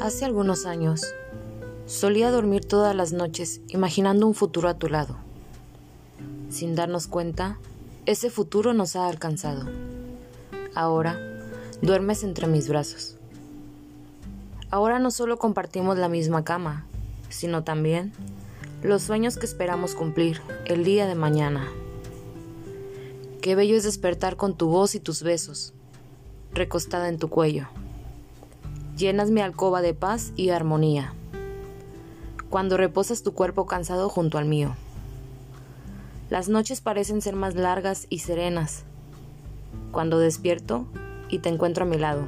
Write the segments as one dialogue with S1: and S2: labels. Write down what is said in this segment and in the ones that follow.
S1: Hace algunos años, solía dormir todas las noches imaginando un futuro a tu lado. Sin darnos cuenta, ese futuro nos ha alcanzado. Ahora, duermes entre mis brazos. Ahora no solo compartimos la misma cama, sino también los sueños que esperamos cumplir el día de mañana. Qué bello es despertar con tu voz y tus besos, recostada en tu cuello llenas mi alcoba de paz y armonía. Cuando reposas tu cuerpo cansado junto al mío. Las noches parecen ser más largas y serenas. Cuando despierto y te encuentro a mi lado.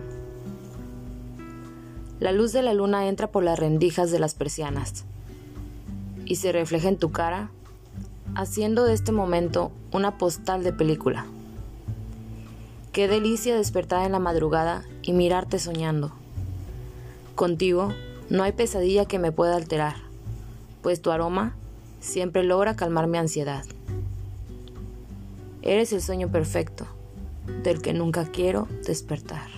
S1: La luz de la luna entra por las rendijas de las persianas y se refleja en tu cara, haciendo de este momento una postal de película. Qué delicia despertar en la madrugada y mirarte soñando. Contigo no hay pesadilla que me pueda alterar, pues tu aroma siempre logra calmar mi ansiedad. Eres el sueño perfecto, del que nunca quiero despertar.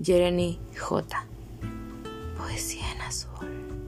S1: Jeremy J. Poesía en azul.